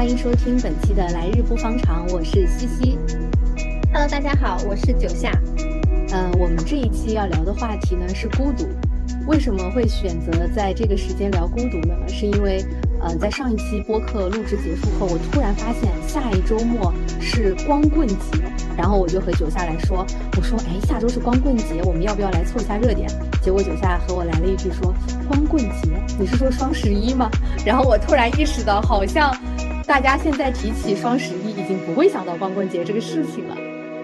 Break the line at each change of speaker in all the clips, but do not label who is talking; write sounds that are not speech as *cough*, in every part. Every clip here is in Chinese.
欢迎收听本期的来日不方长，我是西西。
Hello，大家好，我是九夏。
嗯、我们这一期要聊的话题呢是孤独。为什么会选择在这个时间聊孤独呢？是因为，呃，在上一期播客录制结束后，我突然发现下一周末是光棍节，然后我就和九夏来说，我说，哎，下周是光棍节，我们要不要来凑一下热点？结果九夏和我来了一句说，光棍节，你是说双十一吗？然后我突然意识到，好像大家现在提起双十一，已经不会想到光棍节这个事情了。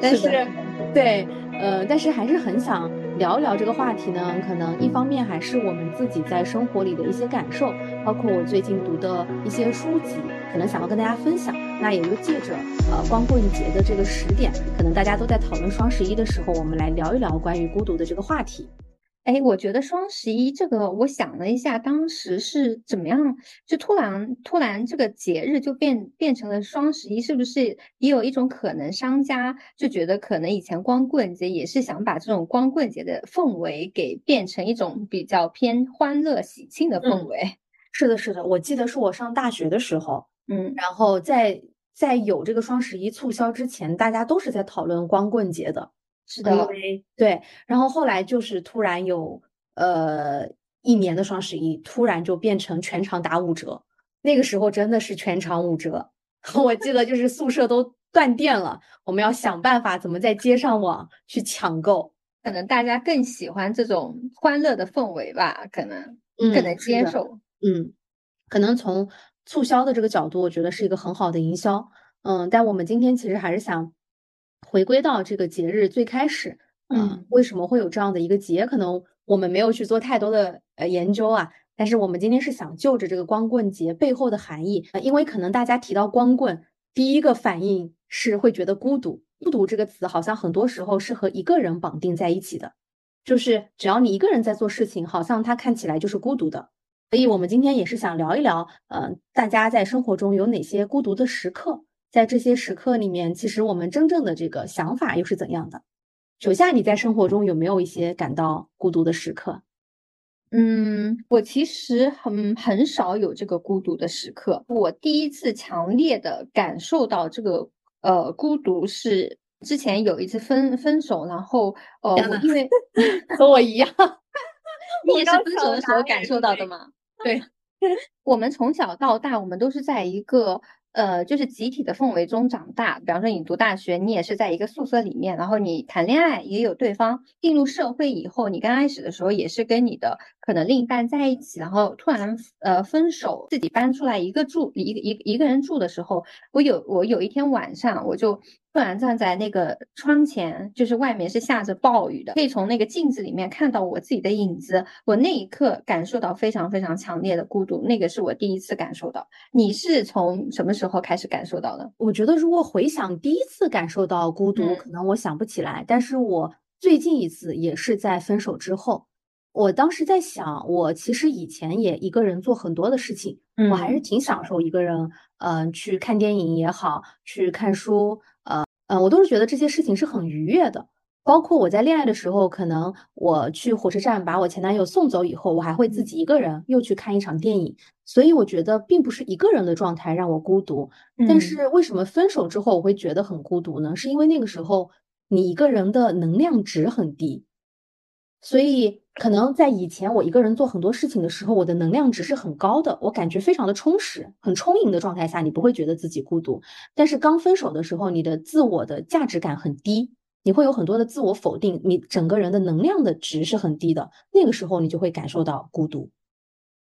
但是，
是
对，呃，但是还是很想聊一聊这个话题呢。可能一方面还是我们自己在生活里的一些感受，包括我最近读的一些书籍，可能想要跟大家分享。那也就借着呃光棍节的这个时点，可能大家都在讨论双十一的时候，我们来聊一聊关于孤独的这个话题。
哎，我觉得双十一这个，我想了一下，当时是怎么样，就突然突然这个节日就变变成了双十一，是不是也有一种可能，商家就觉得可能以前光棍节也是想把这种光棍节的氛围给变成一种比较偏欢乐喜庆的氛
嗯
围。
是的，是的，我记得是我上大学的时候，
嗯
然后在在有这个双十一促销之前，大家都是在讨论光棍节的。因
是的，
为对，然后后来就是突然有呃一年的双十一，突然就变成全场打五折，那个时候真的是全场五折，我记得就是宿舍都断电了，我们要想办法怎么在街上网去抢购，
可能大家更喜欢这种欢乐的氛围吧，可能更能接受。
嗯，可能从促销的这个角度，我觉得是一个很好的营销。嗯，但我们今天其实还是想回归到这个节日最开始，嗯
嗯，
为什么会有这样的一个节？可能我们没有去做太多的呃研究啊，但是我们今天是想就着这个光棍节背后的含义，呃因为可能大家提到光棍，第一个反应是会觉得孤独。孤独这个词好像很多时候是和一个人绑定在一起的，就是只要你一个人在做事情，好像它看起来就是孤独的。所以我们今天也是想聊一聊，呃，大家在生活中有哪些孤独的时刻？在这些时刻里面，其实我们真正的这个想法又是怎样的？九夏，你在生活中有没有一些感到孤独的时刻？
嗯，我其实很很少有这个孤独的时刻。我第一次强烈的感受到这个呃孤独是之前有一次分分手，然后呃我因为 *laughs*
和我一样，*laughs*
你也是分手的时候感受到的吗？
对，*laughs*
我们从小到大，我们都是在一个呃，就是集体的氛围中长大。比方说，你读大学，你也是在一个宿舍里面，然后你谈恋爱也有对方。进入社会以后，你刚开始的时候也是跟你的可能另一半在一起，然后突然呃分手，自己搬出来一个住一个一一个人住的时候，我有我有一天晚上，我就然站在那个窗前，就是外面是下着暴雨的，可以从那个镜子里面看到我自己的影子。我那一刻感受到非常非常强烈的孤独，那个是我第一次感受到。你是从什么时候开始感受到的？
我觉得如果回想第一次感受到孤独，
嗯
可能我想不起来，但是我最近一次也是在分手之后。我当时在想，我其实以前也一个人做很多的事情，我还是
嗯
挺享受一个人，嗯、去看电影也好，去看书，呃，呃，我都是觉得这些事情是很愉悦的。包括我在恋爱的时候，可能我去火车站把我前男友送走以后，我还会自己一个人又去看一场电影。所以我觉得并不是一个人的状态让我孤独，但
嗯
是为什么分手之后我会觉得很孤独呢？是因为那个时候你一个人的能量值很低，所以可能在以前我一个人做很多事情的时候，我的能量值是很高的，我感觉非常的充实、很充盈的状态下，你不会觉得自己孤独。但是刚分手的时候，你的自我的价值感很低，你会有很多的自我否定，你整个人的能量的值是很低的，那个时候你就会感受到孤独。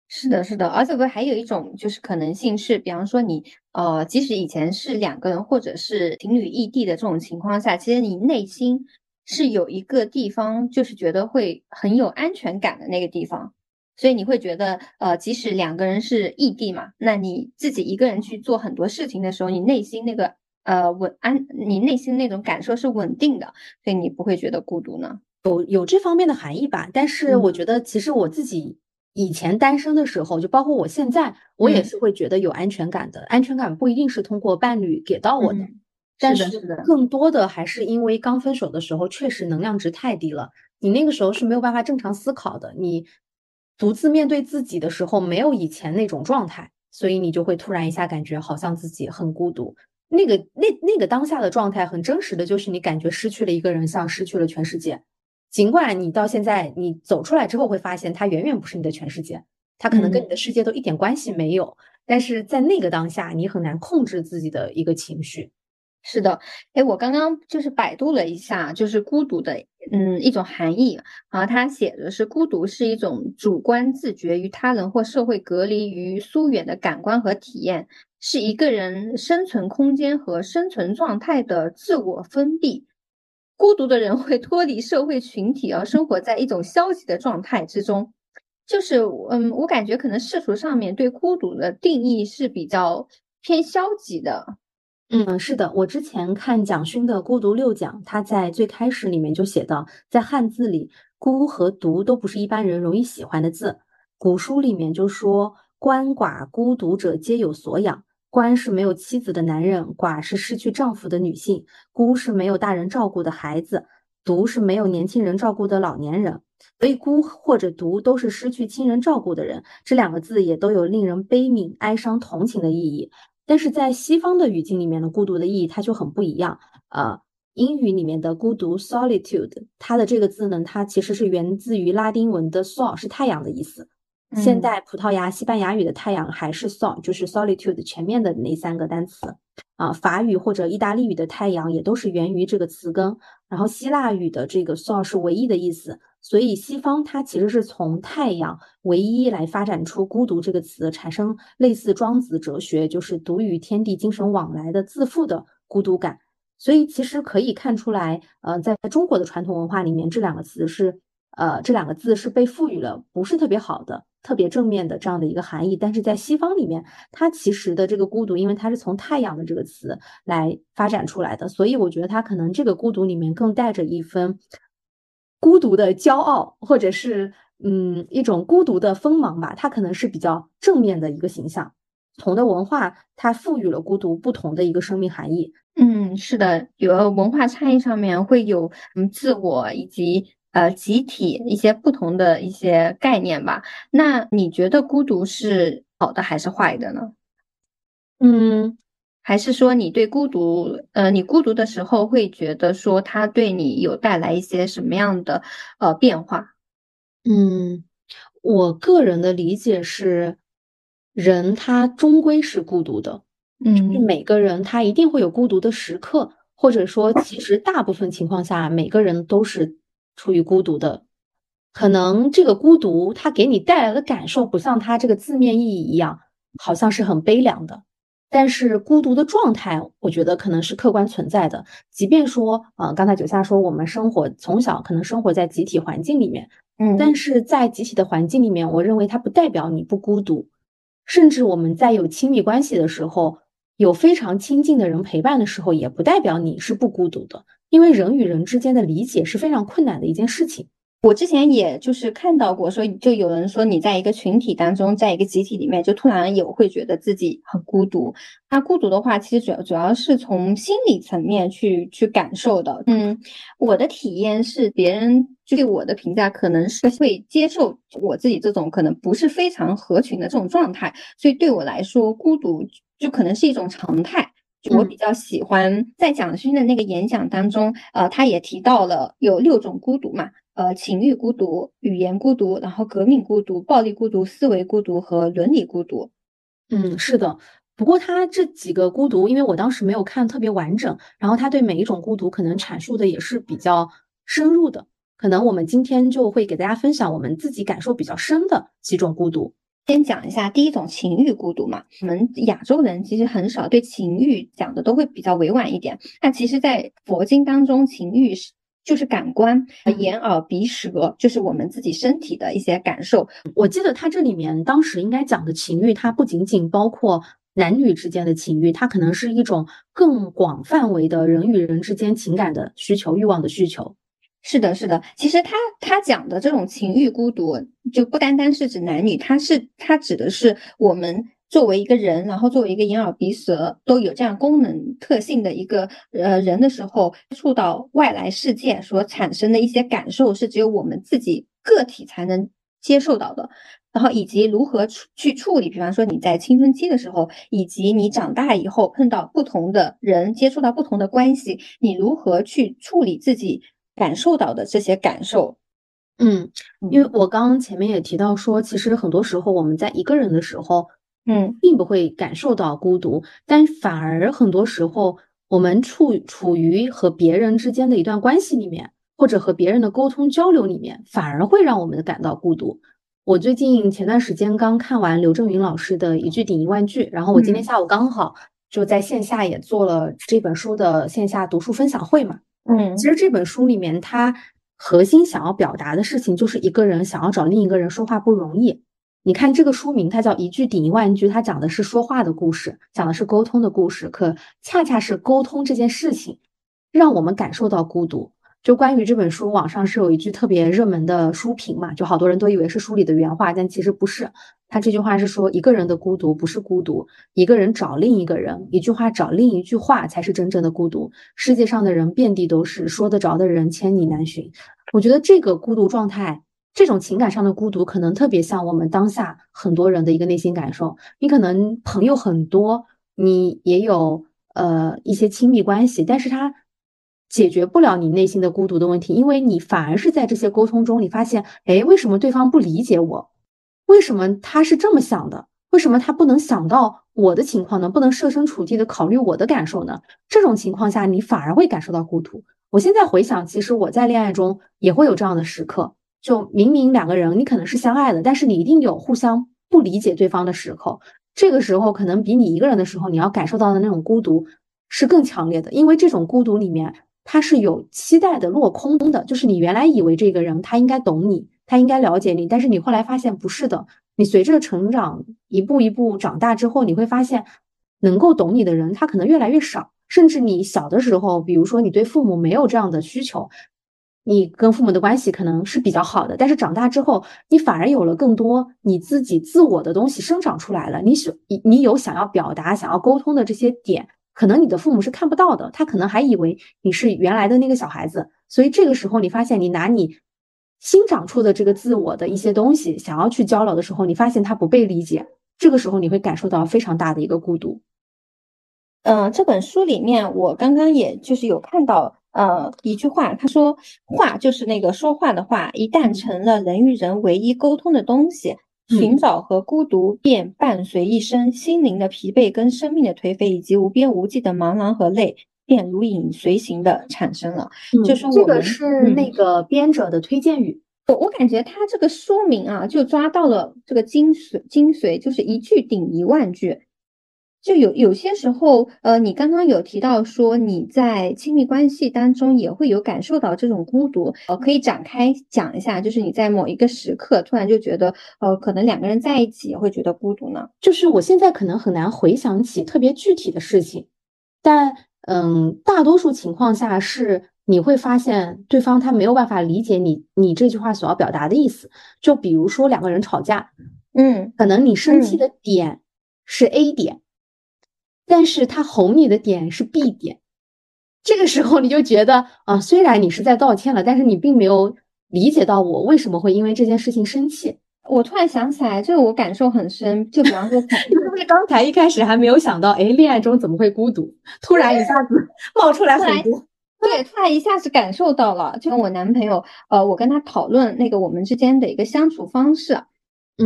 是的，是的，而且不还有一种就是可能性是，比方说你呃，即使以前是两个人或者是情侣异地的这种情况下，其实你内心是有一个地方，就是觉得会很有安全感的那个地方，所以你会觉得呃，即使两个人是异地嘛，那你自己一个人去做很多事情的时候，你内心那个呃稳安，你内心那种感受是稳定的，所以你不会觉得孤独呢。
有有这方面的含义吧，但是我
嗯
觉得其实我自己以前单身的时候，就包括我现在，我也
嗯
是会觉得有安全感的。安全感不一定是通过伴侣给到我的，
嗯
但
是
更多的还是因为刚分手的时候确实能量值太低了，你那个时候是没有办法正常思考的，你独自面对自己的时候没有以前那种状态，所以你就会突然一下感觉好像自己很孤独。那个那那个当下的状态很真实的就是你感觉失去了一个人，像失去了全世界。尽管你到现在你走出来之后会发现，他远远不是你的全世界，他可能跟你的世界都一点关系没有。但是在那个当下，你很难控制自己的一个情绪。
是的，哎，我刚刚就是百度了一下，就是孤独的，嗯，一种含义啊。它写的是孤独是一种主观自觉与他人或社会隔离于疏远的感官和体验，是一个人生存空间和生存状态的自我封闭。孤独的人会脱离社会群体，而生活在一种消极的状态之中。就是，嗯，我感觉可能世俗上面对孤独的定义是比较偏消极的。
嗯，是的，我之前看蒋勋的《孤独六讲》，他在最开始里面就写到，在汉字里，孤和独都不是一般人容易喜欢的字。古书里面就说，鳏寡孤独者皆有所养。鳏是没有妻子的男人，寡是失去丈夫的女性，孤是没有大人照顾的孩子，独是没有年轻人照顾的老年人。所以，孤或者独都是失去亲人照顾的人。这两个字也都有令人悲悯、哀伤、同情的意义。但是在西方的语境里面呢孤独的意义它就很不一样。呃，英语里面的孤独 （solitude），它的这个字呢，它其实是源自于拉丁文的 “sol”，是太阳的意思。现代葡萄牙、西班牙语的太阳还是 “sol”，就是 “solitude” 前面的那三个单词。啊，法语或者意大利语的太阳也都是源于这个词根。然后希腊语的这个 “sol” 是唯一的意思。所以西方它其实是从太阳唯一来发展出孤独这个词，产生类似庄子哲学，就是独与天地精神往来的自负的孤独感。所以其实可以看出来，呃，在中国的传统文化里面，这两个词是，呃，这两个字是被赋予了不是特别好的、特别正面的这样的一个含义。但是在西方里面，它其实的这个孤独，因为它是从太阳的这个词来发展出来的，所以我觉得它可能这个孤独里面更带着一分。孤独的骄傲，或者是嗯一种孤独的锋芒吧，它可能是比较正面的一个形象。不同的文化，它赋予了孤独不同的一个生命含义。
嗯，是的，有文化差异上面会有嗯自我以及呃集体一些不同的一些概念吧。那你觉得孤独是好的还是坏的呢？
嗯。
还是说你对孤独，呃，你孤独的时候会觉得说它对你有带来一些什么样的呃变化？
嗯，我个人的理解是，人他终归是孤独的，
嗯，
每个人他一定会有孤独的时刻，或者说其实大部分情况下每个人都是处于孤独的，可能这个孤独它给你带来的感受不像它这个字面意义一样，好像是很悲凉的。但是孤独的状态，我觉得可能是客观存在的。即便说，呃，刚才九夏说我们生活从小可能生活在集体环境里面，
嗯，
但是在集体的环境里面，我认为它不代表你不孤独。甚至我们在有亲密关系的时候，有非常亲近的人陪伴的时候，也不代表你是不孤独的。因为人与人之间的理解是非常困难的一件事情。
我之前也就是看到过，说就有人说你在一个群体当中，在一个集体里面，就突然有会觉得自己很孤独。那孤独的话，其实主要主要是从心理层面去去感受的。嗯，我的体验是，别人对我的评价可能是会接受我自己这种可能不是非常合群的这种状态，所以对我来说，孤独就可能是一种常态。就我比较喜欢在蒋勋的那个演讲当中，呃，他也提到了有六种孤独嘛。呃，情欲孤独、语言孤独，然后革命孤独、暴力孤独、思维孤独和伦理孤独。
嗯，是的。不过他这几个孤独，因为我当时没有看特别完整，然后他对每一种孤独可能阐述的也是比较深入的。可能我们今天就会给大家分享我们自己感受比较深的几种孤独。
先讲一下第一种情欲孤独嘛。我们亚洲人其实很少对情欲讲的都会比较委婉一点。那其实，在佛经当中，情欲是。就是感官，眼耳鼻舌，就是我们自己身体的一些感受。
我记得他这里面当时应该讲的情欲，它不仅仅包括男女之间的情欲，它可能是一种更广范围的人与人之间情感的需求、欲望的需求。
是的，是的。其实他他讲的这种情欲孤独，就不单单是指男女，它是它指的是我们。作为一个人，然后作为一个眼耳鼻舌都有这样功能特性的一个呃人的时候，接触到外来世界所产生的一些感受，是只有我们自己个体才能接受到的，然后以及如何处去处理，比方说你在青春期的时候，以及你长大以后碰到不同的人，接触到不同的关系，你如何去处理自己感受到的这些感受？
嗯，因为我刚刚前面也提到说，其实很多时候我们在一个人的时候，
嗯，
并不会感受到孤独，但反而很多时候我们处处于和别人之间的一段关系里面。或者和别人的沟通交流里面，反而会让我们感到孤独。我最近前段时间刚看完刘震云老师的一句顶一万句，然后我今天下午刚好就在线下也做了这本书的线下读书分享会嘛。
嗯，
其实这本书里面，它核心想要表达的事情就是一个人想要找另一个人说话不容易。你看这个书名，它叫一句顶一万句，它讲的是说话的故事，讲的是沟通的故事，可恰恰是沟通这件事情，让我们感受到孤独。就关于这本书，网上是有一句特别热门的书评嘛，就好多人都以为是书里的原话，但其实不是。他这句话是说，一个人的孤独不是孤独，一个人找另一个人，一句话找另一句话才是真正的孤独。世界上的人遍地都是，说得着的人千里难寻。我觉得这个孤独状态，这种情感上的孤独，可能特别像我们当下很多人的一个内心感受。你可能朋友很多，你也有呃一些亲密关系，但是他。解决不了你内心的孤独的问题，因为你反而是在这些沟通中，你发现，哎，为什么对方不理解我？为什么他是这么想的？为什么他不能想到我的情况呢？不能设身处地的考虑我的感受呢？这种情况下，你反而会感受到孤独。我现在回想，其实我在恋爱中也会有这样的时刻，就明明两个人你可能是相爱的，但是你一定有互相不理解对方的时候，这个时候可能比你一个人的时候你要感受到的那种孤独是更强烈的，因为这种孤独里面。它是有期待的落空的，就是你原来以为这个人他应该懂你，他应该了解你，但是你后来发现不是的。你随着成长一步一步长大之后，你会发现能够懂你的人他可能越来越少，甚至你小的时候，比如说你对父母没有这样的需求，你跟父母的关系可能是比较好的，但是长大之后，你反而有了更多你自己自我的东西生长出来了，你想你你有想要表达、想要沟通的这些点。可能你的父母是看不到的，他可能还以为你是原来的那个小孩子，所以这个时候你发现你拿你新长出的这个自我的一些东西想要去交流的时候，你发现他不被理解，这个时候你会感受到非常大的一个孤独。
嗯，这本书里面我刚刚也就是有看到呃一句话，他说话就是那个说话的话，一旦成了人与人唯一沟通的东西。寻找和孤独便伴随一生，心灵的疲惫跟生命的颓废，以及无边无际的茫然和累，便如影随形的产生了。就是
这个是那个编者的推荐语。
我我感觉他这个书名啊，就抓到了这个精髓，精髓就是一句顶一万句。就有有些时候，呃，你刚刚有提到说你在亲密关系当中也会有感受到这种孤独，呃，可以展开讲一下，就是你在某一个时刻突然就觉得，呃，可能两个人在一起也会觉得孤独呢？
就是我现在可能很难回想起特别具体的事情，但嗯，大多数情况下是你会发现对方他没有办法理解你你这句话所要表达的意思。就比如说两个人吵架，
嗯，
可能你生气的点是 A 点。但是他哄你的点是 B 点，这个时候你就觉得啊，虽然你是在道歉了，但是你并没有理解到我为什么会因为这件事情生气。
我突然想起来，这个我感受很深。就比方说，*laughs*
是不是刚才一开始还没有想到，哎，恋爱中怎么会孤独？突然一下子冒出来很多，
对，突然一下子感受到了。就跟我男朋友，呃，我跟他讨论那个我们之间的一个相处方式，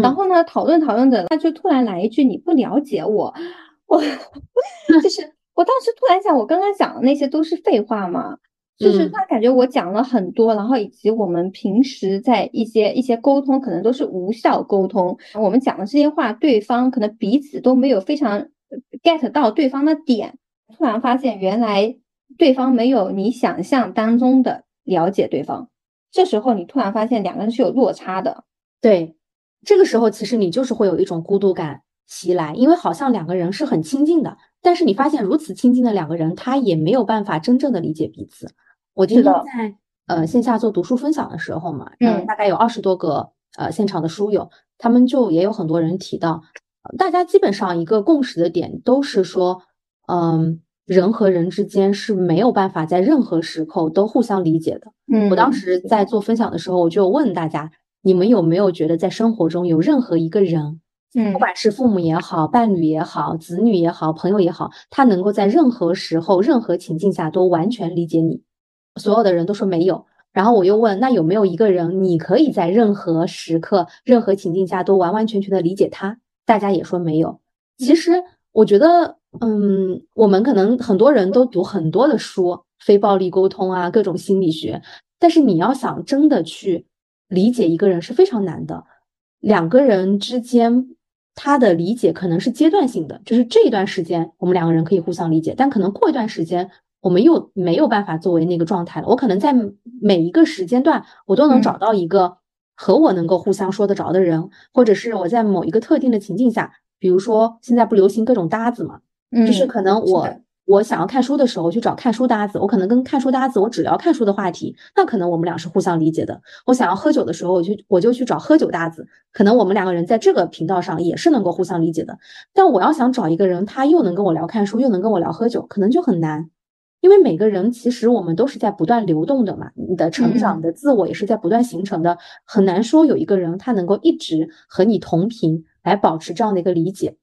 然后呢，讨论讨论着，他就突然来一句：“你不了解我。”我就是 *laughs* 我当时突然想，我刚刚讲的那些都是废话吗？就是他感觉我讲了很多，然后以及我们平时在一些一些沟通，可能都是无效沟通。我们讲的这些话，对方可能彼此都没有非常 get 到对方的点。突然发现，原来对方没有你想象当中的了解对方。这时候你突然发现两个人是有落差的。
对，这个时候其实你就是会有一种孤独感。袭来，因为好像两个人是很亲近的，但是你发现如此亲近的两个人，他也没有办法真正的理解彼此。我今天在呃线下做读书分享的时候嘛，嗯，大概有二十多个呃现场的书友，他们就也有很多人提到，大家基本上一个共识的点都是说，嗯，人和人之间是没有办法在任何时候都互相理解的。
嗯，
我当时在做分享的时候，我就问大家。你们有没有觉得在生活中有任何一个人，
嗯
不管是父母也好，伴侣也好，子女也好，朋友也好，他能够在任何时候、任何情境下都完全理解你？所有的人都说没有。然后我又问，那有没有一个人，你可以在任何时刻、任何情境下都完完全全的理解他？大家也说没有。其实我觉得，嗯，我们可能很多人都读很多的书，非暴力沟通啊，各种心理学，但是你要想真的去理解一个人是非常难的。两个人之间，他的理解可能是阶段性的，就是这一段时间我们两个人可以互相理解，但可能过一段时间。我们又没有办法作为那个状态了。我可能在每一个时间段，我都能找到一个和我能够互相说得着的人，或者是我在某一个特定的情境下，比如说现在不流行各种搭子嘛，就是可能我我想要看书的时候去找看书搭子，我可能跟看书搭子我只聊看书的话题，那可能我们俩是互相理解的。我想要喝酒的时候，我就我就去找喝酒搭子，可能我们两个人在这个频道上也是能够互相理解的。但我要想找一个人，他又能跟我聊看书，又能跟我聊喝酒，可能就很难。因为每个人其实我们都是在不断流动的嘛，你的成长、的自我也是在不断形成的，很难说有一个人他能够一直和你同频来保持这样的一个理解。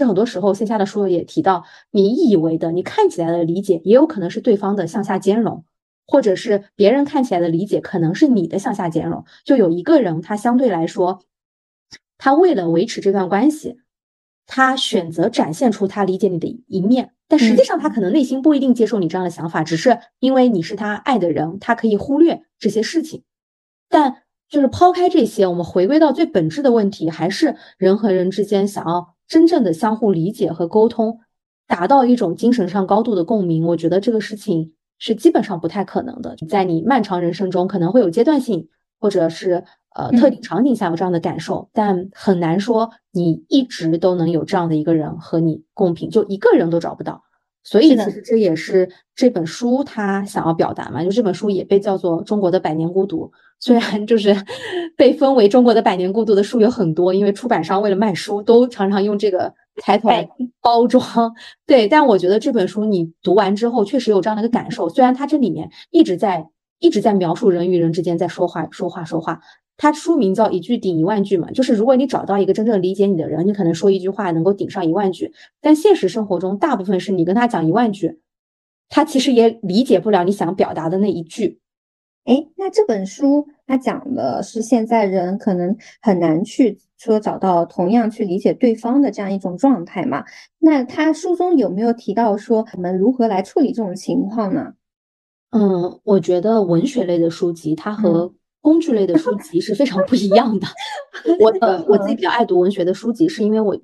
甚至很多时候线下的书友也提到，你以为的、你看起来的理解，也有可能是对方的向下兼容，或者是别人看起来的理解，可能是你的向下兼容。就有一个人，他相对来说，他为了维持这段关系，他选择展现出他理解你的一面。但实际上，他可能内心不一定接受你这样的想法，只是因为你是他爱的人，他可以忽略这些事情。但就是抛开这些，我们回归到最本质的问题，还是人和人之间想要真正的相互理解和沟通，达到一种精神上高度的共鸣。我觉得这个事情是基本上不太可能的。在你漫长人生中，可能会有阶段性，或者是呃特定场景下有这样的感受，但很难说你一直都能有这样的一个人和你共频，就一个人都找不到。所以其实这也是这本书他想要表达嘛，就这本书也被叫做《中国的百年孤独》，虽然就是被封为中国的百年孤独的书有很多，因为出版商为了卖书都常常用这个抬头来包装。对，但我觉得这本书你读完之后确实有这样的一个感受，虽然它这里面一直在一直在描述人与人之间在说话说话说话。它书名叫一句顶一万句嘛，就是如果你找到一个真正理解你的人，你可能说一句话能够顶上一万句。但现实生活中，大部分是你跟他讲一万句，他其实也理解不了你想表达的那一句。
哎，那这本书它讲的是现在人可能很难去说找到同样去理解对方的这样一种状态嘛？那他书中有没有提到说我们如何来处理这种情况呢？
嗯，我觉得文学类的书籍它和工具类的书籍是非常不一样的。*laughs* 我呃，我自己比较爱读文学的书籍，是因为我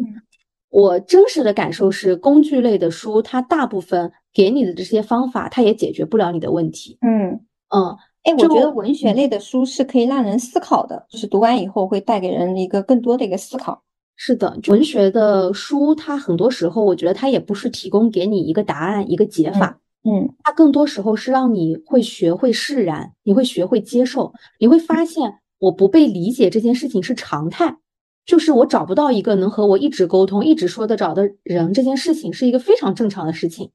我真实的感受是，工具类的书它大部分给你的这些方法，它也解决不了你的问题。
嗯
嗯，
哎，我觉得文学类的书是可以让人思考的，就是读完以后会带给人一个更多的一个思考。
是的，文学的书它很多时候，我觉得它也不是提供给你一个答案、一个解法。
嗯，
它更多时候是让你会学会释然，你会学会接受，你会发现我不被理解这件事情是常态，就是我找不到一个能和我一直沟通、一直说得着的人，这件事情是一个非常正常的事情，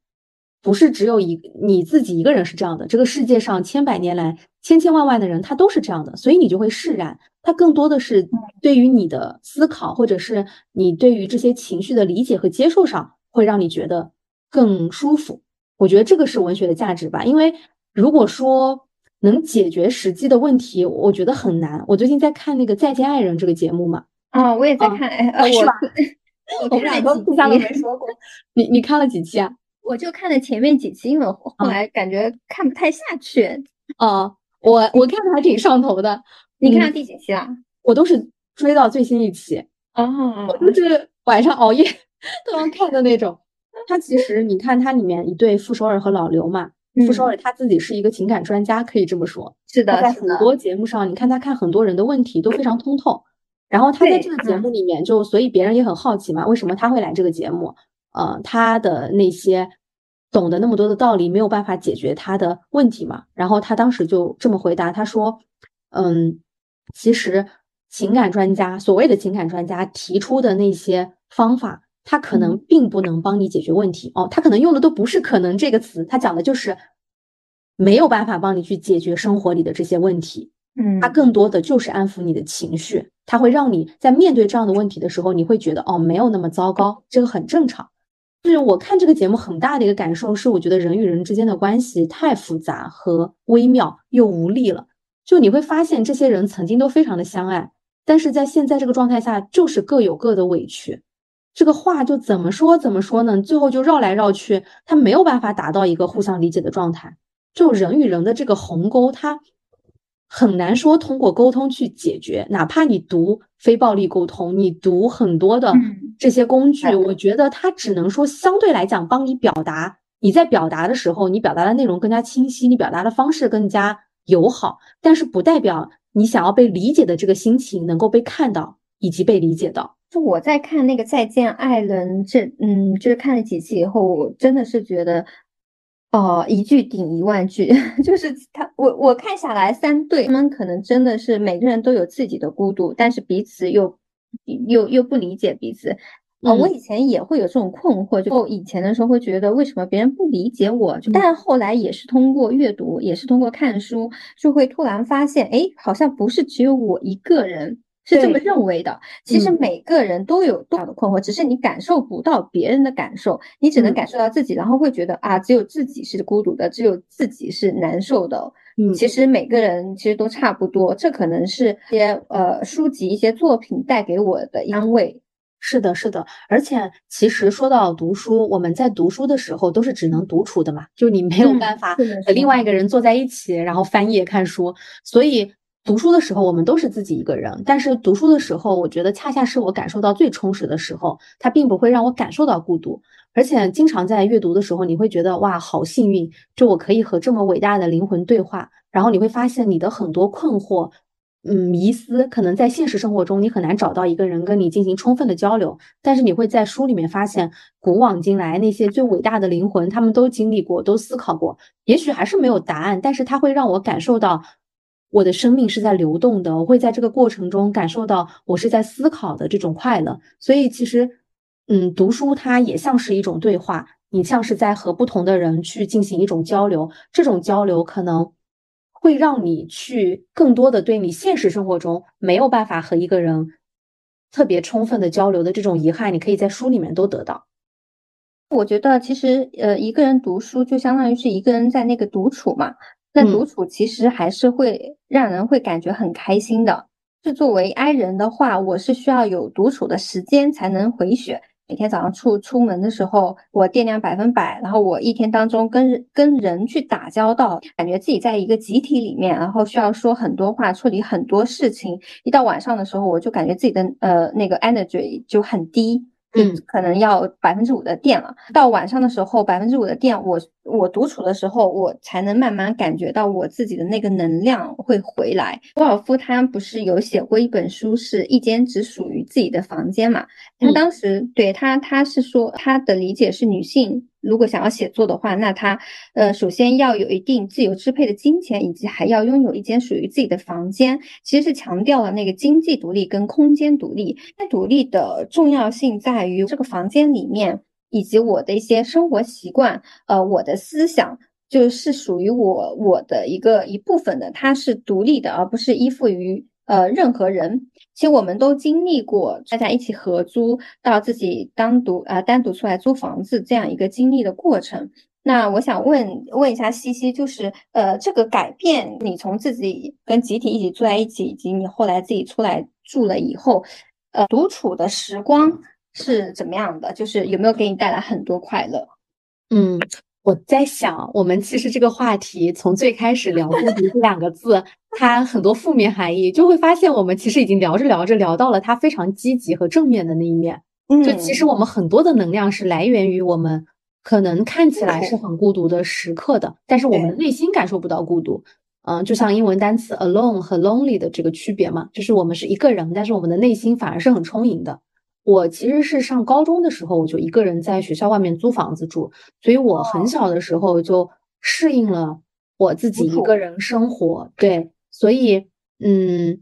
不是只有一你自己一个人是这样的，这个世界上千百年来千千万万的人他都是这样的，所以你就会释然。它更多的是对于你的思考，或者是你对于这些情绪的理解和接受上，会让你觉得更舒服。我觉得这个是文学的价值吧，因为如果说能解决实际的问题，我觉得很难。我最近在看那个《再见爱人》这个节目嘛，
啊，我也在看，哎，呃，*laughs*
是吧？
我 *laughs*
们俩都互相都没说过。你你看了几期啊？
我就看了前面几期，因为我后来感觉看不太下去。
哦，我我看的还挺上头的。
你看到第几期了？
我都是追到最新一期。
哦，
我就是晚上熬夜都要看的那种。他其实，你看他里面一对傅首尔和老刘嘛，傅首尔他自己是一个情感专家，可以这么说。
是的，
在很多节目上，你看他看很多人的问题都非常通透。然后他在这个节目里面，就所以别人也很好奇嘛，为什么他会来这个节目？呃，他的那些懂得那么多的道理，没有办法解决他的问题嘛？然后他当时就这么回答，他说：“嗯，其实情感专家，所谓的情感专家提出的那些方法。”他可能并不能帮你解决问题哦，他可能用的都不是“可能”这个词，他讲的就是没有办法帮你去解决生活里的这些问题。
嗯，
他更多的就是安抚你的情绪，他会让你在面对这样的问题的时候，你会觉得哦，没有那么糟糕，这个很正常。就是我看这个节目很大的一个感受是，我觉得人与人之间的关系太复杂和微妙又无力了。就你会发现，这些人曾经都非常的相爱，但是在现在这个状态下，就是各有各的委屈。这个话就怎么说怎么说呢？最后就绕来绕去，他没有办法达到一个互相理解的状态。就人与人的这个鸿沟，它很难说通过沟通去解决。哪怕你读非暴力沟通，你读很多的这些工具，我觉得它只能说相对来讲帮你表达。你在表达的时候，你表达的内容更加清晰，你表达的方式更加友好，但是不代表你想要被理解的这个心情能够被看到以及被理解到。
就我在看那个《再见爱人》这，嗯，就是看了几期以后，我真的是觉得，哦，一句顶一万句，*laughs* 就是他，我我看下来三对，他们可能真的是每个人都有自己的孤独，但是彼此又又又不理解彼此。啊，我以前也会有这种困惑，就以前的时候会觉得为什么别人不理解我，但后来也是通过阅读，也是通过看书，就会突然发现，哎，好像不是只有我一个人。是这么认为的。其实每个人都有多少的困惑，只是你感受不到别人的感受，你只能感受到自己，然后会觉得啊，只有自己是孤独的，只有自己是难受的。
嗯，
其实每个人其实都差不多。这可能是一些呃书籍、一些作品带给我的安慰。
是的，是的。而且其实说到读书，我们在读书的时候都是只能独处的嘛，就你没有办法和另外一个人坐在一起，然后翻页看书，所以。读书的时候，我们都是自己一个人。但是读书的时候，我觉得恰恰是我感受到最充实的时候。它并不会让我感受到孤独，而且经常在阅读的时候，你会觉得哇，好幸运，就我可以和这么伟大的灵魂对话。然后你会发现你的很多困惑，嗯，迷思，可能在现实生活中你很难找到一个人跟你进行充分的交流。但是你会在书里面发现，古往今来那些最伟大的灵魂，他们都经历过，都思考过。也许还是没有答案，但是它会让我感受到。我的生命是在流动的，我会在这个过程中感受到我是在思考的这种快乐。所以其实，嗯，读书它也像是一种对话，你像是在和不同的人去进行一种交流。这种交流可能会让你去更多的对你现实生活中没有办法和一个人特别充分的交流的这种遗憾，你可以在书里面都得到。
我觉得其实，呃，一个人读书就相当于是一个人在那个独处嘛。那独处其实还是会让人会感觉很开心的。是作为 I 人的话，我是需要有独处的时间才能回血。每天早上出出门的时候，我电量百分百，然后我一天当中跟跟人去打交道，感觉自己在一个集体里面，然后需要说很多话，处理很多事情。一到晚上的时候，我就感觉自己的呃那个 energy 就很低。嗯，可能要百分之五的电了。到晚上的时候，百分之五的电，我我独处的时候，我才能慢慢感觉到我自己的那个能量会回来。沃尔夫他不是有写过一本书，是一间只属于自己的房间嘛？他当时对他，他是说他的理解是女性。如果想要写作的话，那他呃，首先要有一定自由支配的金钱，以及还要拥有一间属于自己的房间。其实是强调了那个经济独立跟空间独立。那独立的重要性在于这个房间里面，以及我的一些生活习惯，呃，我的思想就是属于我我的一个一部分的，它是独立的，而不是依附于。呃，任何人，其实我们都经历过大家一起合租到自己单独啊单独出来租房子这样一个经历的过程。那我想问问一下西西，就是呃这个改变，你从自己跟集体一起住在一起，以及你后来自己出来住了以后，呃，独处的时光是怎么样的？就是有没有给你带来很多快乐？
嗯。我在想，我们其实这个话题从最开始聊“孤独”这两个字，它很多负面含义，就会发现我们其实已经聊着聊着聊到了它非常积极和正面的那一面。
嗯，
就其实我们很多的能量是来源于我们可能看起来是很孤独的时刻的，但是我们内心感受不到孤独。嗯，就像英文单词 “alone” 和 “lonely” 的这个区别嘛，就是我们是一个人，但是我们的内心反而是很充盈的。我其实是上高中的时候，我就一个人在学校外面租房子住，所以我很小的时候就适应了我自己一个人生活。对，所以嗯，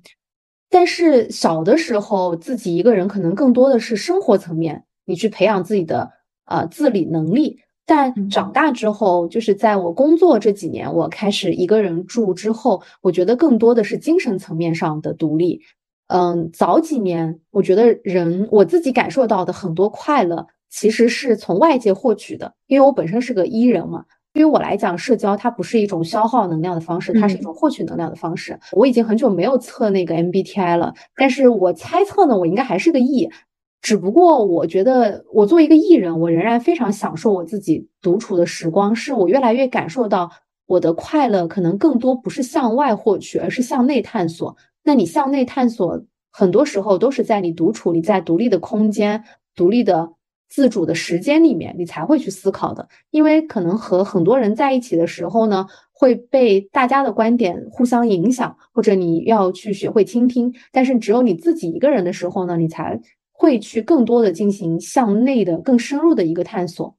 但是小的时候自己一个人可能更多的是生活层面，你去培养自己的呃自理能力。但长大之后，就是在我工作这几年，我开始一个人住之后，我觉得更多的是精神层面上的独立。嗯，早几年我觉得人我自己感受到的很多快乐，其实是从外界获取的，因为我本身是个 E 人嘛。对于我来讲，社交它不是一种消耗能量的方式，它是一种获取能量的方式。我已经很久没有测那个 MBTI 了，但是我猜测呢，我应该还是个 E。只不过我觉得，我作为一个艺人，我仍然非常享受我自己独处的时光。是我越来越感受到我的快乐，可能更多不是向外获取，而是向内探索。那你向内探索，很多时候都是在你独处，你在独立的空间、独立的自主的时间里面，你才会去思考的。因为可能和很多人在一起的时候呢，会被大家的观点互相影响，或者你要去学会倾听。但是只有你自己一个人的时候呢，你才。会去更多的进行向内的更深入的一个探索。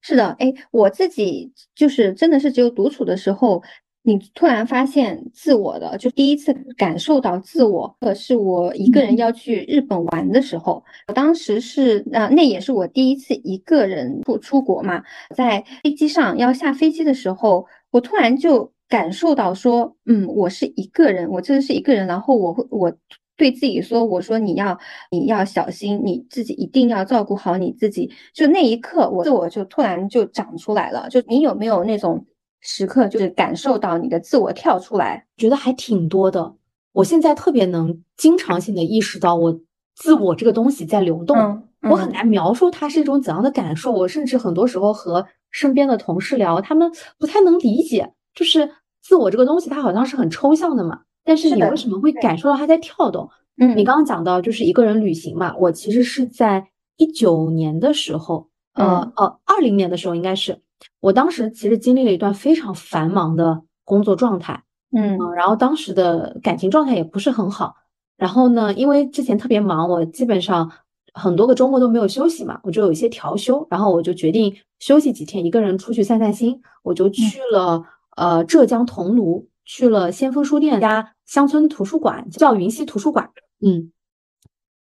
是的，哎，我自己就是真的是只有独处的时候，你突然发现自我的，就第一次感受到自我，可，是我一个人要去日本玩的时候。我当时是，呃，那也是我第一次一个人出出国嘛，在飞机上要下飞机的时候，我突然就感受到说，嗯，我是一个人，我真的是一个人，然后我会我。对自己说：“我说你要你要小心，你自己一定要照顾好你自己。”就那一刻，我自我就突然就长出来了。就你有没有那种时刻，就是感受到你的自我跳出来？
觉得还挺多的。我现在特别能经常性的意识到，我自我这个东西在流动。我很难描述它是一种怎样的感受。我甚至很多时候和身边的同事聊，他们不太能理解，就是自我这个东西，它好像是很抽象的嘛。但是你为什么会感受到它在跳动？嗯，你刚刚讲到就是一个人旅行嘛，我其实是在一九年的时候，呃呃，二零年的时候应该是，我当时其实经历了一段非常繁忙的工作状态，嗯，然后当时的感情状态也不是很好，然后呢，因为之前特别忙，我基本上很多个周末都没有休息嘛，我就有一些调休，然后我就决定休息几天，一个人出去散散心，我就去了呃浙江桐庐。去了先锋书店家乡村图书馆，叫云溪图书馆。嗯，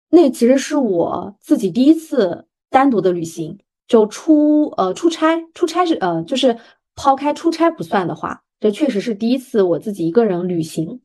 那其实是我自己第一次单独的旅行，就出呃出差，出差是呃就是抛开出差不算的话，这确实是第一次我自己一个人旅行。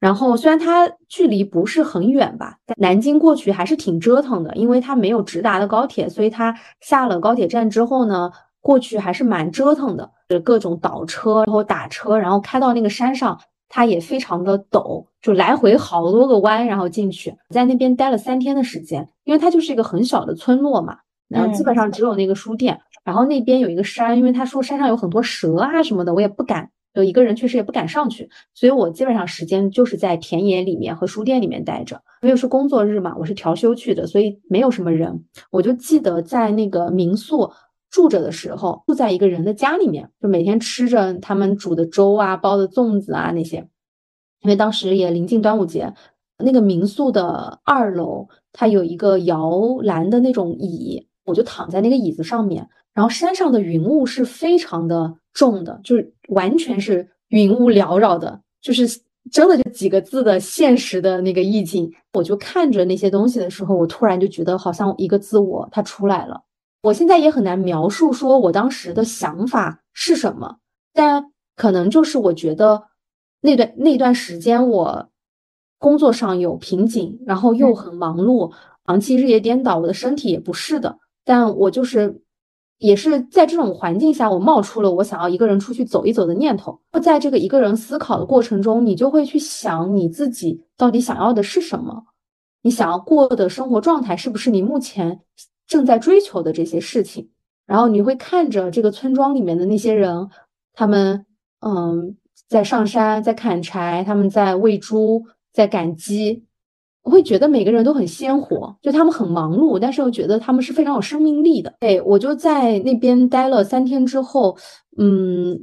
然后虽然它距离不是很远吧，南京过去还是挺折腾的，因为它没有直达的高铁，所以它下了高铁站之后呢。过去还是蛮折腾的，就各种倒车，然后打车，然后开到那个山上，它也非常的陡，就来回好多个弯，然后进去，在那边待了三天的时间，因为它就是一个很小的村落嘛，然后基本上只有那个书店，然后那边有一个山，因为他说山上有很多蛇啊什么的，我也不敢，有一个人确实也不敢上去，所以我基本上时间就是在田野里面和书店里面待着，因为是工作日嘛，我是调休去的，所以没有什么人，我就记得在那个民宿。住着的时候，住在一个人的家里面，就每天吃着他们煮的粥啊、包的粽子啊那些。因为当时也临近端午节，那个民宿的二楼它有一个摇篮的那种椅，我就躺在那个椅子上面。然后山上的云雾是非常的重的，就是完全是云雾缭绕的，就是真的就几个字的现实的那个意境。我就看着那些东西的时候，我突然就觉得好像一个自我它出来了。我现在也很难描述，说我当时的想法是什么，但可能就是我觉得那段那段时间我工作上有瓶颈，然后又很忙碌，长期日夜颠倒，我的身体也不是的。但我就是也是在这种环境下，我冒出了我想要一个人出去走一走的念头。在这个一个人思考的过程中，你就会去想你自己到底想要的是什么，你想要过的生活状态是不是你目前。正在追求的这些事情，然后你会看着这个村庄里面的那些人，他们嗯在上山，在砍柴，他们在喂猪，在赶鸡，我会觉得每个人都很鲜活，就他们很忙碌，但是又觉得他们是非常有生命力的。对，我就在那边待了三天之后，嗯，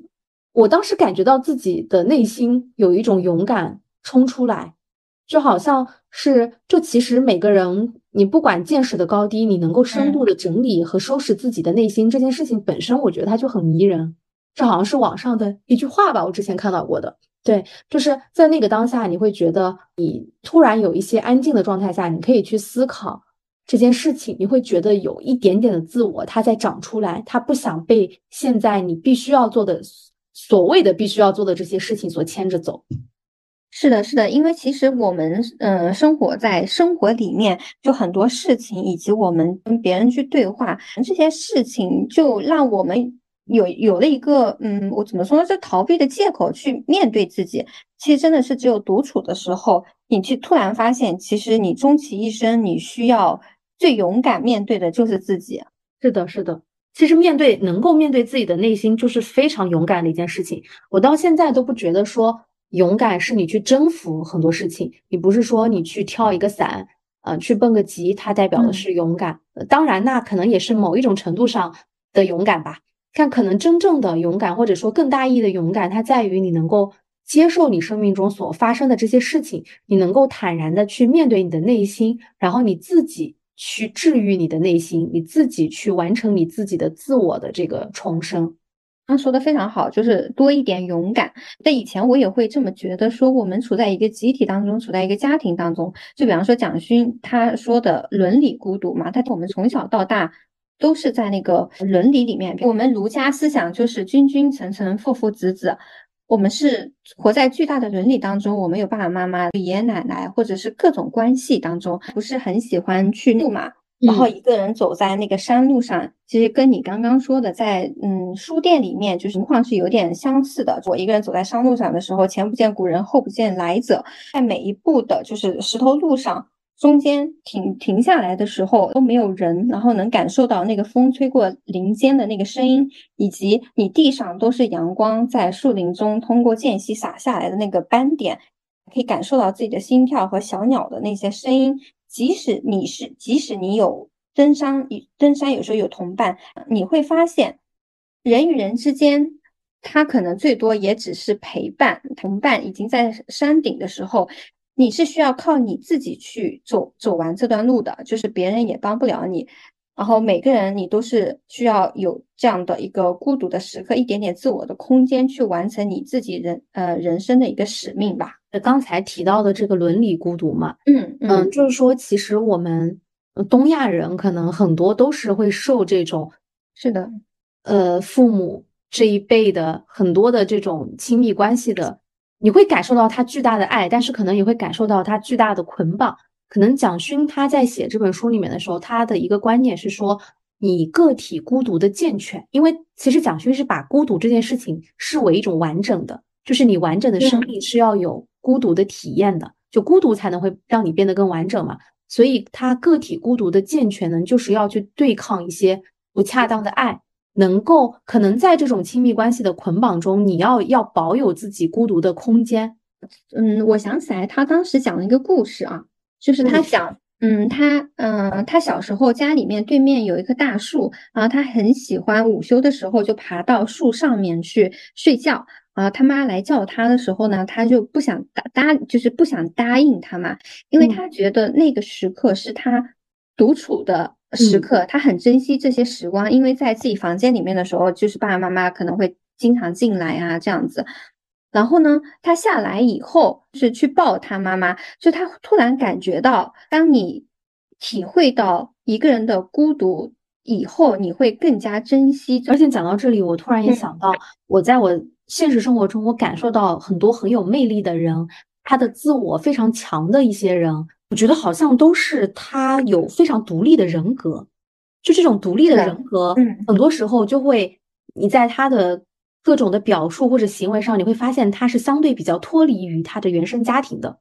我当时感觉到自己的内心有一种勇敢冲出来，就好像是，就其实每个人。你不管见识的高低，你能够深度的整理和收拾自己的内心，这件事情本身，我觉得它就很迷人。这好像是网上的一句话吧，我之前看到过的。对，就是在那个当下，你会觉得你突然有一些安静的状态下，你可以去思考这件事情，你会觉得有一点点的自我，它在长出来，它不想被现在你必须要做的所谓的必须要做的这些事情所牵着走。
是的，是的，因为其实我们嗯，生活在生活里面，就很多事情，以及我们跟别人去对话这些事情，就让我们有有了一个嗯，我怎么说呢？这逃避的借口去面对自己。其实真的是只有独处的时候，你去突然发现，其实你终其一生，你需要最勇敢面对的就是自己。
是的，是的。其实面对能够面对自己的内心，就是非常勇敢的一件事情。我到现在都不觉得说。勇敢是你去征服很多事情，你不是说你去跳一个伞，呃，去蹦个极，它代表的是勇敢。当然，那可能也是某一种程度上的勇敢吧。但可能真正的勇敢，或者说更大意义的勇敢，它在于你能够接受你生命中所发生的这些事情，你能够坦然的去面对你的内心，然后你自己去治愈你的内心，你自己去完成你自己的自我的这个重生。
他说的非常好，就是多一点勇敢。但以前我也会这么觉得，说我们处在一个集体当中，处在一个家庭当中。就比方说蒋勋他说的伦理孤独嘛，他我们从小到大都是在那个伦理里面。我们儒家思想就是君君臣臣父父子子，我们是活在巨大的伦理当中。我们有爸爸妈妈、爷爷奶奶，或者是各种关系当中，不是很喜欢去怒骂。然后一个人走在那个山路上，其实跟你刚刚说的在嗯书店里面，就是情况是有点相似的。我一个人走在山路上的时候，前不见古人，后不见来者，在每一步的就是石头路上，中间停停下来的时候都没有人，然后能感受到那个风吹过林间的那个声音，以及你地上都是阳光在树林中通过间隙洒下来的那个斑点，可以感受到自己的心跳和小鸟的那些声音。即使你是，即使你有登山，登山有时候有同伴，你会发现，人与人之间，他可能最多也只是陪伴。同伴已经在山顶的时候，你是需要靠你自己去走走完这段路的，就是别人也帮不了你。然后每个人你都是需要有这样的一个孤独的时刻，一点点自我的空间去完成你自己人呃人生的一个使命吧。
刚才提到的这个伦理孤独嘛，
嗯
嗯，就是说其实我们东亚人可能很多都是会受这种
是的，
呃，父母这一辈的很多的这种亲密关系的，你会感受到他巨大的爱，但是可能也会感受到他巨大的捆绑。可能蒋勋他在写这本书里面的时候，他的一个观念是说，你个体孤独的健全，因为其实蒋勋是把孤独这件事情视为一种完整的，就是你完整的生命是要有孤独的体验的，就孤独才能会让你变得更完整嘛。所以他个体孤独的健全呢，就是要去对抗一些不恰当的爱，能够可能在这种亲密关系的捆绑中，你要要保有自己孤独的空间。
嗯，我想起来他当时讲了一个故事啊。就是他讲，嗯，他，嗯，他小时候家里面对面有一棵大树，然后他很喜欢午休的时候就爬到树上面去睡觉。啊，他妈来叫他的时候呢，他就不想答答，就是不想答应他嘛，因为他觉得那个时刻是他独处的时刻，他很珍惜这些时光，因为在自己房间里面的时候，就是爸爸妈妈可能会经常进来啊，这样子。然后呢，他下来以后是去抱他妈妈，就他突然感觉到，当你体会到一个人的孤独以后，你会更加珍惜。
而且讲到这里，我突然也想到，我在我现实生活中，我感受到很多很有魅力的人，他的自我非常强的一些人，我觉得好像都是他有非常独立的人格。就这种独立的人格，很多时候就会你在他的。各种的表述或者行为上，你会发现他是相对比较脱离于他的原生家庭的。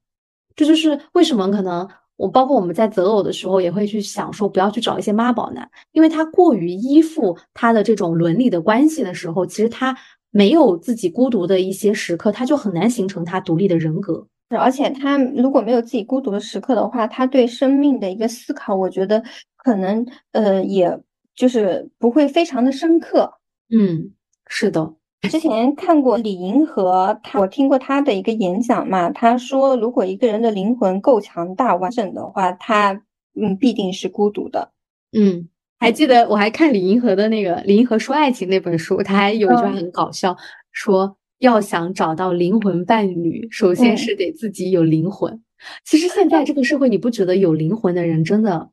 这就是为什么可能我包括我们在择偶的时候也会去想说，不要去找一些妈宝男，因为他过于依附他的这种伦理的关系的时候，其实他没有自己孤独的一些时刻，他就很难形成他独立的人格。
而且他如果没有自己孤独的时刻的话，他对生命的一个思考，我觉得可能呃，也就是不会非常的深刻。
嗯，是的。
之前看过李银河，他我听过他的一个演讲嘛，他说如果一个人的灵魂够强大完整的话，他嗯必定是孤独的。
嗯，还记得我还看李银河的那个《李银河说爱情》那本书，他还有一句话很搞笑，说要想找到灵魂伴侣，首先是得自己有灵魂。其实现在这个社会，你不觉得有灵魂的人真的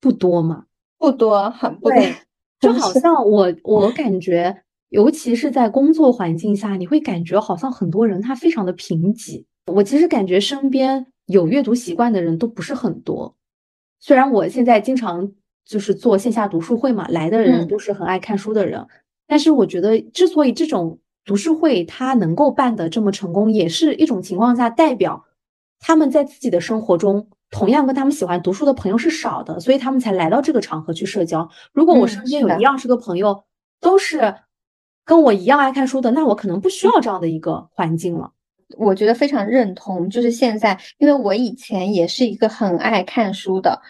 不多吗，
不多，很不多。
就好像我我感觉，尤其是在工作环境下，你会感觉好像很多人他非常的贫瘠。我其实感觉身边有阅读习惯的人都不是很多。虽然我现在经常就是做线下读书会嘛，来的人都是很爱看书的人，但是我觉得之所以这种读书会它能够办得这么成功，也是一种情况下代表他们在自己的生活中。同样跟他们喜欢读书的朋友是少的，所以他们才来到这个场合去社交。如果我身边有一二十个朋友，都是跟我一样爱看书的，那我可能不需要这样的一个环境了。
我觉得非常认同，就是现在，因为我以前也是一个很爱看书的，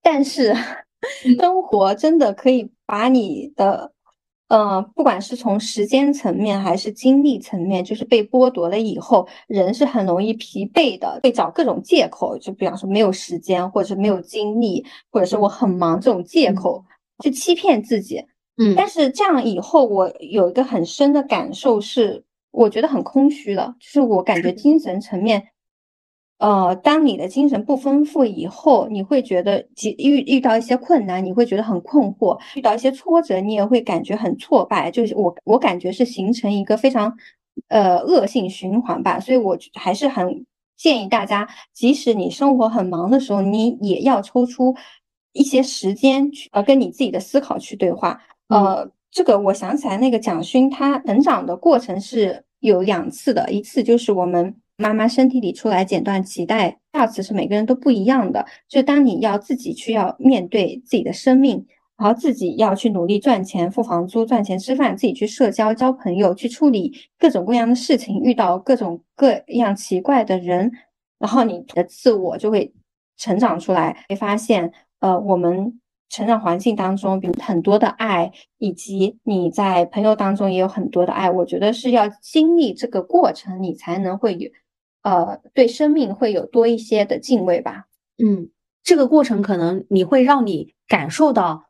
但是 *laughs* 生活真的可以把你的。呃，不管是从时间层面还是精力层面，就是被剥夺了以后，人是很容易疲惫的，会找各种借口，就比方说没有时间，或者是没有精力，或者是我很忙这种借口去欺骗自己。
嗯，
但是这样以后，我有一个很深的感受是，我觉得很空虚了，就是我感觉精神层面。呃，当你的精神不丰富以后，你会觉得遇遇到一些困难，你会觉得很困惑；遇到一些挫折，你也会感觉很挫败。就是我，我感觉是形成一个非常呃恶性循环吧。所以我还是很建议大家，即使你生活很忙的时候，你也要抽出一些时间去呃跟你自己的思考去对话。呃，这个我想起来，那个蒋勋他成长的过程是有两次的，一次就是我们。妈妈身体里出来剪断脐带，第二次是每个人都不一样的。就当你要自己去要面对自己的生命，然后自己要去努力赚钱付房租、赚钱吃饭，自己去社交交朋友，去处理各种各样的事情，遇到各种各样奇怪的人，然后你的自我就会成长出来。会发现，呃，我们。成长环境当中，比如很多的爱，以及你在朋友当中也有很多的爱，我觉得是要经历这个过程，你才能会有，呃，对生命会有多一些的敬畏吧。
嗯，这个过程可能你会让你感受到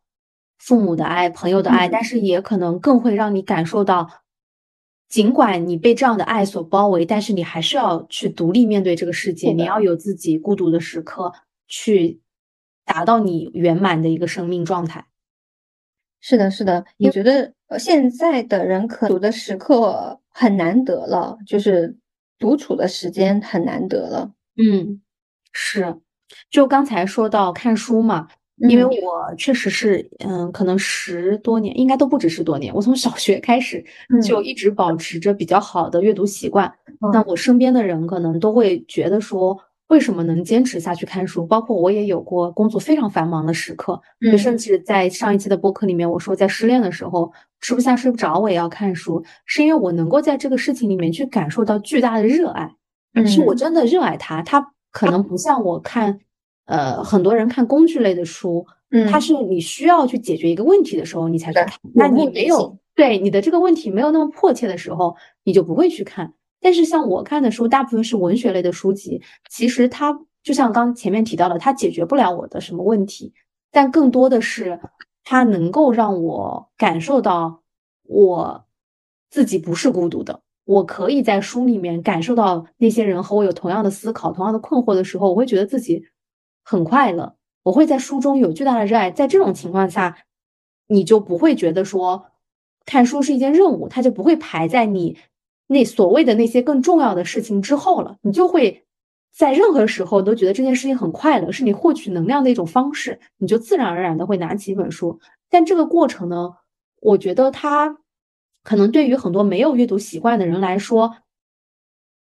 父母的爱、朋友的爱，但是也可能更会让你感受到，尽管你被这样的爱所包围，但是你还是要去独立面对这个世界，你要有自己孤独的时刻去。达到你圆满的一个生命状态，
是的，是的。我觉得现在的人可读的时刻很难得了，就是独处的时间很难得了。
嗯，是。就刚才说到看书嘛，因为我确实是，嗯，可能十多年，应该都不止十多年。我从小学开始就一直保持着比较好的阅读习惯。那我身边的人可能都会觉得说。为什么能坚持下去看书？包括我也有过工作非常繁忙的时刻，就甚至在上一期的播客里面，我说在失恋的时候吃不下睡不着，我也要看书，是因为我能够在这个事情里面去感受到巨大的热爱，是我真的热爱它。它可能不像我看，呃，很多人看工具类的书，它是你需要去解决一个问题的时候你才去看，那你没有对你的这个问题没有那么迫切的时候，你就不会去看。但是像我看的书，大部分是文学类的书籍。其实它就像刚前面提到的，它解决不了我的什么问题，但更多的是它能够让我感受到我自己不是孤独的。我可以在书里面感受到那些人和我有同样的思考、同样的困惑的时候，我会觉得自己很快乐。我会在书中有巨大的热爱。在这种情况下，你就不会觉得说看书是一件任务，它就不会排在你。那所谓的那些更重要的事情之后了，你就会在任何时候都觉得这件事情很快乐，是你获取能量的一种方式，你就自然而然的会拿起一本书。但这个过程呢，我觉得它可能对于很多没有阅读习惯的人来说，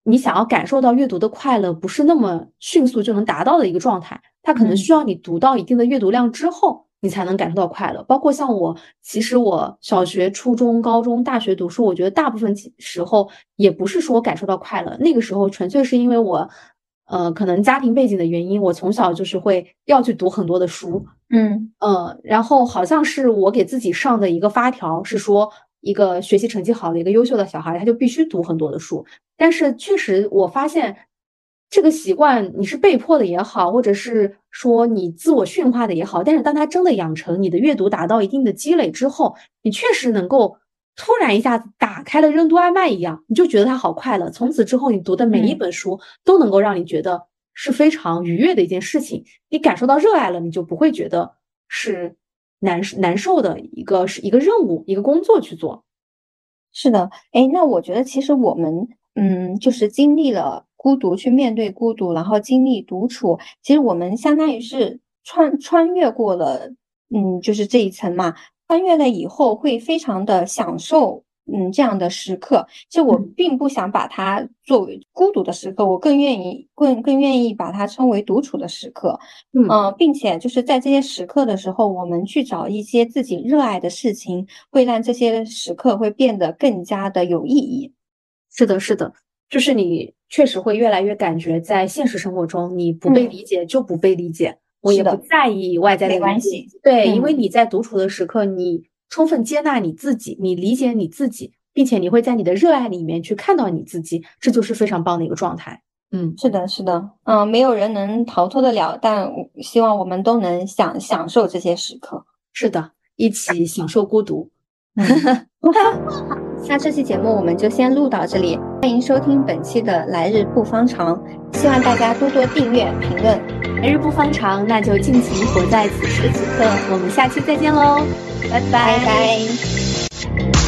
你想要感受到阅读的快乐，不是那么迅速就能达到的一个状态，它可能需要你读到一定的阅读量之后。你才能感受到快乐。包括像我，其实我小学、初中、高中、大学读书，我觉得大部分时候也不是说感受到快乐。那个时候纯粹是因为我，呃，可能家庭背景的原因，我从小就是会要去读很多的书，
嗯
呃，然后好像是我给自己上的一个发条，是说一个学习成绩好的一个优秀的小孩，他就必须读很多的书。但是确实我发现。这个习惯你是被迫的也好，或者是说你自我驯化的也好，但是当他真的养成你的阅读达到一定的积累之后，你确实能够突然一下子打开了任督二脉一样，你就觉得它好快乐。从此之后，你读的每一本书都能够让你觉得是非常愉悦的一件事情。你感受到热爱了，你就不会觉得是难难受的一个是一个任务，一个工作去做。
是的，哎，那我觉得其实我们，嗯，就是经历了孤独，去面对孤独，然后经历独处，其实我们相当于是穿穿越过了，嗯，就是这一层嘛。穿越了以后，会非常的享受。嗯，这样的时刻，其实我并不想把它作为孤独的时刻，我更愿意更更愿意把它称为独处的时刻。嗯，并且就是在这些时刻的时候，我们去找一些自己热爱的事情，会让这些时刻会变得更加的有意义。
是的，是的，就是你确实会越来越感觉，在现实生活中，你不被理解就不被理解，我也不在意外在的
关系。
对，因为你在独处的时刻，你。充分接纳你自己，你理解你自己，并且你会在你的热爱里面去看到你自己，这就是非常棒的一个状态。
嗯，是的，是的，嗯，没有人能逃脱得了，但希望我们都能享享受这些时刻。
是的，一起享受孤独。*laughs*
那这期节目我们就先录到这里，欢迎收听本期的《来日不方长》，希望大家多多订阅、评论。
来日不方长，那就尽情活在此时此刻。我们下期再见喽！拜
拜拜。